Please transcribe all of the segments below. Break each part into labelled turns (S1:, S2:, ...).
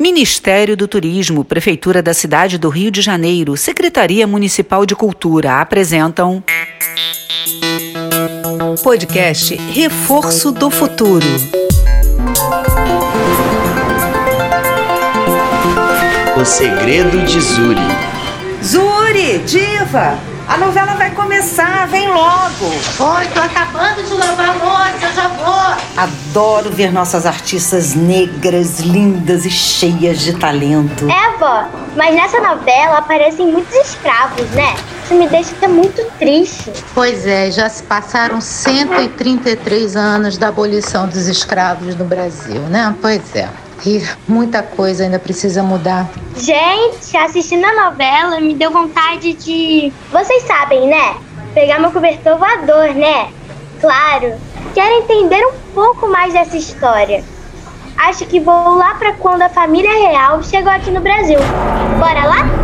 S1: Ministério do Turismo, Prefeitura da Cidade do Rio de Janeiro, Secretaria Municipal de Cultura apresentam. Podcast Reforço do Futuro.
S2: O segredo de Zuri.
S3: Zuri, diva! A novela vai começar, vem logo.
S4: Oi, tô acabando de lavar a louça, já vou.
S3: Adoro ver nossas artistas negras, lindas e cheias de talento.
S5: É, vó, mas nessa novela aparecem muitos escravos, né? Isso me deixa muito triste.
S4: Pois é, já se passaram 133 anos da abolição dos escravos no Brasil, né? Pois é. Muita coisa ainda precisa mudar.
S5: Gente, assistindo a novela me deu vontade de. Vocês sabem, né? Pegar meu cobertor voador, né? Claro. Quero entender um pouco mais dessa história. Acho que vou lá para quando a família real chegou aqui no Brasil. Bora lá?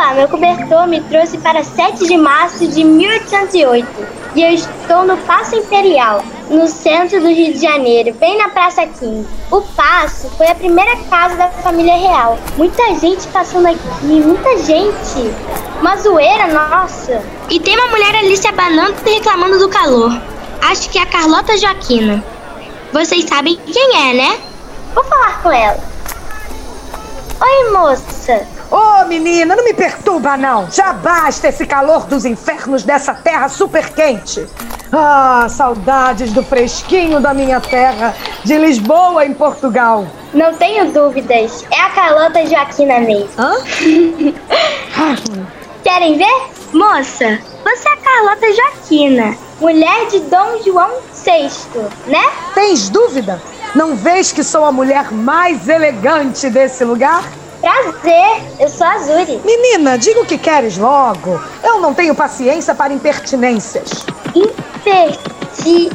S5: Opa, meu cobertor me trouxe para 7 de março de 1808 e eu estou no Paço Imperial, no centro do Rio de Janeiro, bem na Praça 15. O Paço foi a primeira casa da família real. Muita gente passando aqui, muita gente. Uma zoeira, nossa. E tem uma mulher ali se abanando e reclamando do calor. Acho que é a Carlota Joaquina. Vocês sabem quem é, né? Vou falar com ela. Oi, moça.
S6: Ô, oh, menina, não me perturba, não. Já basta esse calor dos infernos dessa terra super quente. Ah, saudades do fresquinho da minha terra, de Lisboa, em Portugal.
S5: Não tenho dúvidas. É a Carlota Joaquina mesmo.
S6: Hã?
S5: Querem ver? Moça, você é a Carlota Joaquina, mulher de Dom João VI, né?
S6: Tens dúvida? Não vês que sou a mulher mais elegante desse lugar?
S5: Prazer, eu sou a Zuri.
S6: Menina, diga o que queres logo. Eu não tenho paciência para impertinências.
S5: Imperti...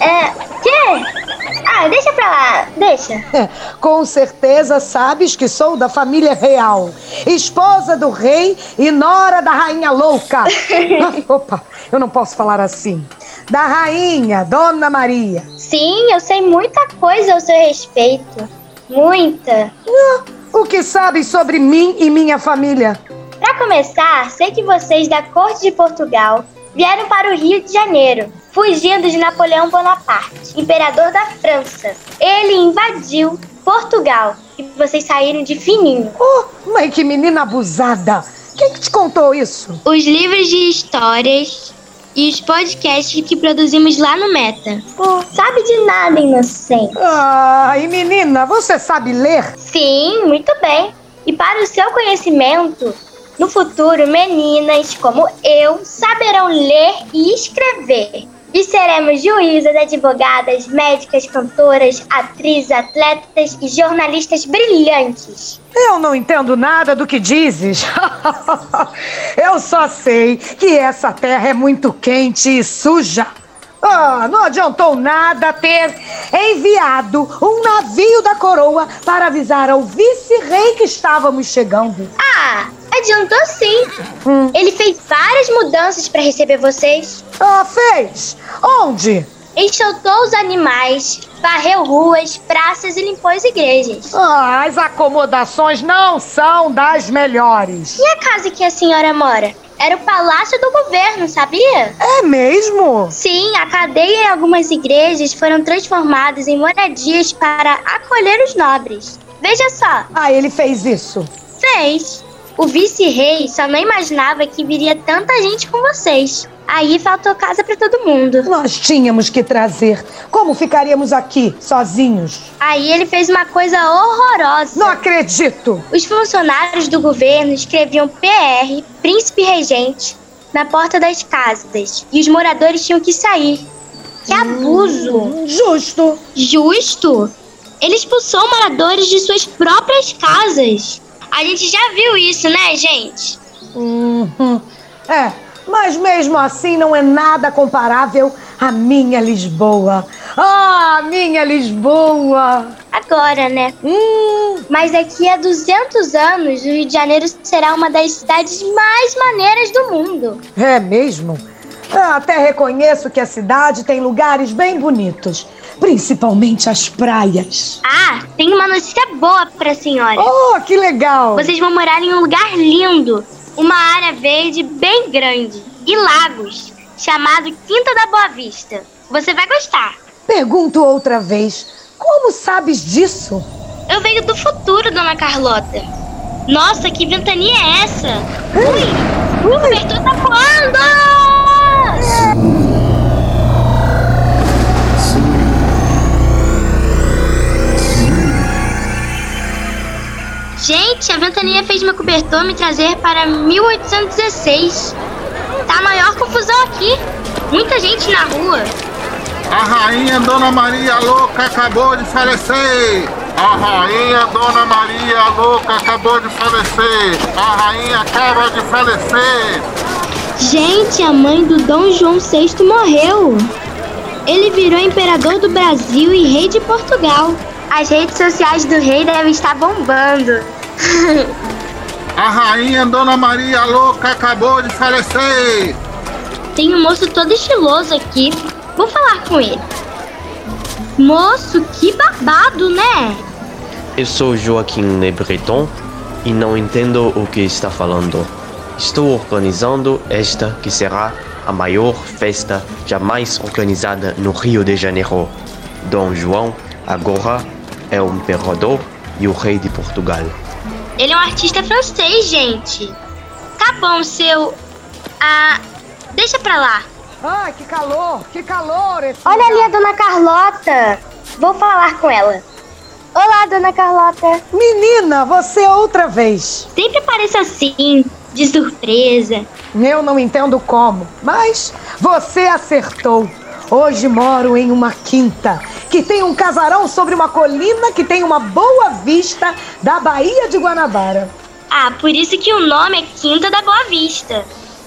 S5: É... Quê? Ah, deixa pra lá, deixa.
S6: É, com certeza sabes que sou da família real. Esposa do rei e nora da rainha louca. ah, opa, eu não posso falar assim. Da rainha, Dona Maria.
S5: Sim, eu sei muita coisa ao seu respeito. Muita.
S6: Ah, o que sabes sobre mim e minha família?
S5: Para começar, sei que vocês da corte de Portugal vieram para o Rio de Janeiro, fugindo de Napoleão Bonaparte, imperador da França. Ele invadiu Portugal e vocês saíram de fininho.
S6: Oh, mãe, que menina abusada! Quem que te contou isso?
S5: Os livros de histórias e os podcasts que produzimos lá no Meta. Oh, sabe de nada, inocente.
S6: Ai, menina, você sabe ler?
S5: Sim, muito bem. E para o seu conhecimento, no futuro, meninas como eu saberão ler e escrever. E seremos juízas, advogadas, médicas, cantoras, atrizes, atletas e jornalistas brilhantes.
S6: Eu não entendo nada do que dizes. Eu só sei que essa terra é muito quente e suja. Ah, não adiantou nada ter enviado um navio da coroa para avisar ao vice-rei que estávamos chegando.
S5: Ah, adiantou sim. Hum. Ele fez várias mudanças para receber vocês.
S6: Ah, fez? Onde?
S5: Enxotou os animais, varreu ruas, praças e limpou as igrejas.
S6: Ah, as acomodações não são das melhores.
S5: E a casa que a senhora mora? Era o palácio do governo, sabia?
S6: É mesmo?
S5: Sim, a cadeia e algumas igrejas foram transformadas em moradias para acolher os nobres. Veja só.
S6: Ah, ele fez isso?
S5: Fez. O vice-rei só não imaginava que viria tanta gente com vocês. Aí faltou casa para todo mundo.
S6: Nós tínhamos que trazer. Como ficaríamos aqui, sozinhos?
S5: Aí ele fez uma coisa horrorosa.
S6: Não acredito!
S5: Os funcionários do governo escreviam PR, príncipe regente, na porta das casas. E os moradores tinham que sair. Que abuso!
S6: Hum, justo!
S5: Justo? Ele expulsou moradores de suas próprias casas. A gente já viu isso, né, gente?
S6: Uhum. É, mas mesmo assim não é nada comparável à minha Lisboa. Ah, minha Lisboa!
S5: Agora, né?
S6: Hum,
S5: Mas daqui a 200 anos, o Rio de Janeiro será uma das cidades mais maneiras do mundo.
S6: é mesmo? Ah, até reconheço que a cidade tem lugares bem bonitos, principalmente as praias.
S5: Ah, tem uma notícia boa pra senhora.
S6: Oh, que legal!
S5: Vocês vão morar em um lugar lindo, uma área verde bem grande e lagos, chamado Quinta da Boa Vista. Você vai gostar.
S6: Pergunto outra vez, como sabes disso?
S5: Eu venho do futuro, dona Carlota. Nossa, que ventania é essa? Ui, o cobertor tá voando! Gente, a ventania fez meu cobertor me trazer para 1816. Tá a maior confusão aqui. Muita gente na rua.
S7: A rainha Dona Maria Louca acabou de falecer. A rainha Dona Maria Louca acabou de falecer. A rainha acaba de falecer.
S5: Gente, a mãe do Dom João VI morreu. Ele virou imperador do Brasil e rei de Portugal. As redes sociais do rei devem estar bombando.
S7: A rainha Dona Maria Louca acabou de falecer.
S5: Tem um moço todo estiloso aqui. Vou falar com ele. Moço, que babado, né?
S2: Eu sou Joaquim Le Breton e não entendo o que está falando. Estou organizando esta que será a maior festa jamais organizada no Rio de Janeiro. Dom João agora é o imperador e o rei de Portugal.
S5: Ele é um artista francês, gente. Tá bom, seu. Ah. Deixa pra lá.
S6: Ai, que calor, que calor esse
S5: Olha ali a
S6: lugar.
S5: dona Carlota. Vou falar com ela. Olá, dona Carlota.
S6: Menina, você outra vez.
S5: Sempre parece assim, de surpresa.
S6: Eu não entendo como, mas você acertou. Hoje moro em uma quinta que tem um casarão sobre uma colina que tem uma boa vista da Baía de Guanabara.
S5: Ah, por isso que o nome é Quinta da Boa Vista.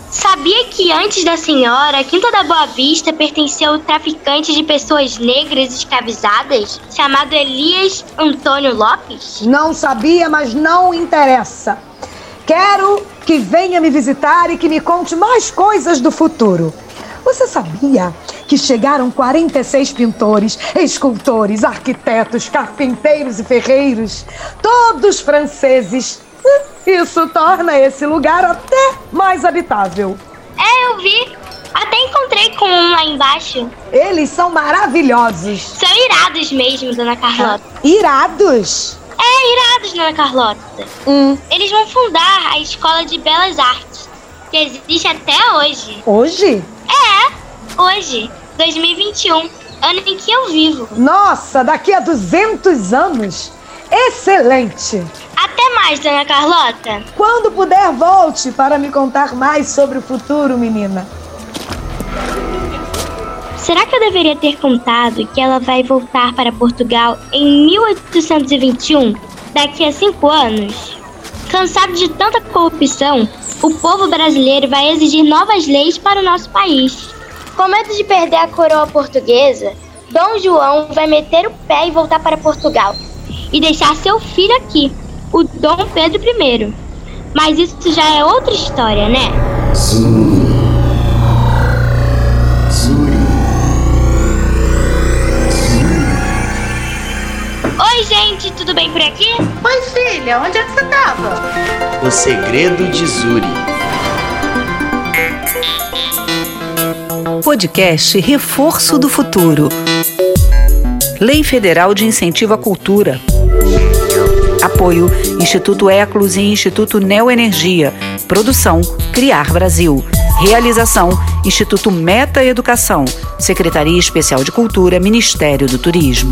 S5: Sabia que antes da senhora, a Quinta da Boa Vista pertencia ao traficante de pessoas negras escravizadas, chamado Elias Antônio Lopes?
S6: Não sabia, mas não interessa. Quero que venha me visitar e que me conte mais coisas do futuro. Você sabia que chegaram 46 pintores, escultores, arquitetos, carpinteiros e ferreiros, todos franceses? Isso torna esse lugar até mais habitável.
S5: É, eu vi. Até encontrei com um lá embaixo.
S6: Eles são maravilhosos.
S5: São irados mesmo, dona Carlota.
S6: Irados.
S5: É, irados, dona Carlota.
S6: Hum,
S5: Eles vão fundar a Escola de Belas Artes, que existe até hoje.
S6: hoje?
S5: É, hoje, 2021, ano em que eu vivo.
S6: Nossa, daqui a 200 anos? Excelente!
S5: Até mais, dona Carlota.
S6: Quando puder, volte para me contar mais sobre o futuro, menina.
S5: Será que eu deveria ter contado que ela vai voltar para Portugal em 1821, daqui a cinco anos? Cansado de tanta corrupção, o povo brasileiro vai exigir novas leis para o nosso país. Com medo de perder a coroa portuguesa, Dom João vai meter o pé e voltar para Portugal e deixar seu filho aqui, o Dom Pedro I. Mas isso já é outra história, né? Oi, gente, tudo bem por aqui?
S4: Oi, filha, onde é que você tava?
S2: O segredo de Zuri.
S1: Podcast Reforço do Futuro. Lei Federal de Incentivo à Cultura. Apoio Instituto Eclos e Instituto Neoenergia. Produção Criar Brasil. Realização Instituto Meta Educação. Secretaria Especial de Cultura, Ministério do Turismo.